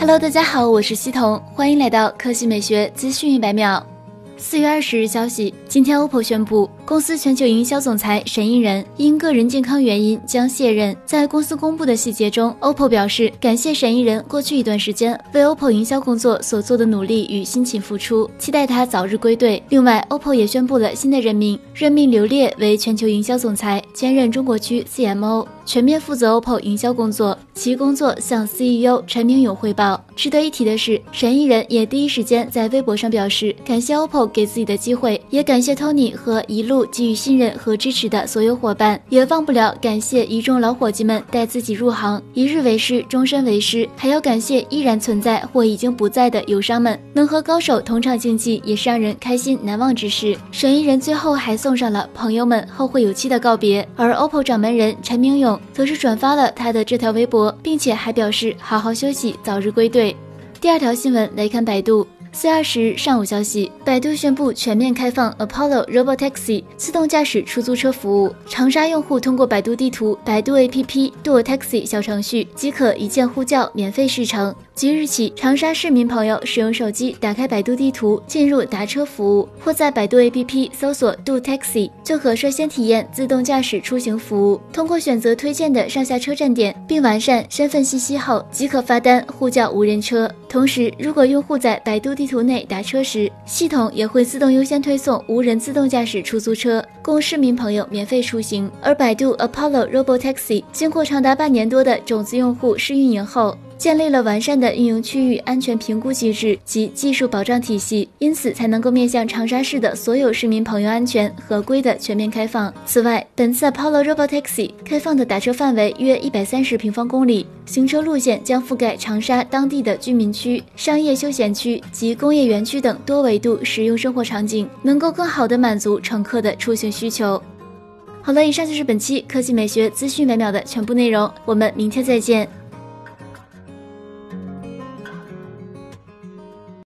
Hello，大家好，我是西彤，欢迎来到科技美学资讯一百秒。四月二十日消息，今天 OPPO 宣布，公司全球营销总裁沈一人因个人健康原因将卸任。在公司公布的细节中，OPPO 表示感谢沈一人过去一段时间为 OPPO 营销工作所做的努力与辛勤付出，期待他早日归队。另外，OPPO 也宣布了新的任命，任命刘烈为全球营销总裁，兼任中国区 CMO。全面负责 OPPO 营销工作，其工作向 CEO 陈明勇汇报。值得一提的是，沈一人也第一时间在微博上表示感谢 OPPO 给自己的机会，也感谢 Tony 和一路给予信任和支持的所有伙伴，也忘不了感谢一众老伙计们带自己入行，一日为师，终身为师。还要感谢依然存在或已经不在的友商们，能和高手同场竞技，也是让人开心难忘之事。沈一人最后还送上了朋友们后会有期的告别，而 OPPO 掌门人陈明勇。则是转发了他的这条微博，并且还表示好好休息，早日归队。第二条新闻来看百度。四月二十日上午消息，百度宣布全面开放 Apollo Robotaxi 自动驾驶出租车服务。长沙用户通过百度地图、百度 APP、Do Taxi 小程序即可一键呼叫，免费试乘。即日起，长沙市民朋友使用手机打开百度地图，进入打车服务，或在百度 APP 搜索 Do Taxi，就可率先体验自动驾驶出行服务。通过选择推荐的上下车站点，并完善身份信息后，即可发单呼叫无人车。同时，如果用户在百度地图内打车时，系统也会自动优先推送无人自动驾驶出租车，供市民朋友免费出行。而百度 Apollo Robotaxi 经过长达半年多的种子用户试运营后，建立了完善的运营区域安全评估机制及技术保障体系，因此才能够面向长沙市的所有市民朋友安全合规的全面开放。此外，本次 Apollo Robotaxi 开放的打车范围约一百三十平方公里，行车路线将覆盖长沙当地的居民区、商业休闲区及工业园区等多维度实用生活场景，能够更好的满足乘客的出行需求。好了，以上就是本期科技美学资讯百秒的全部内容，我们明天再见。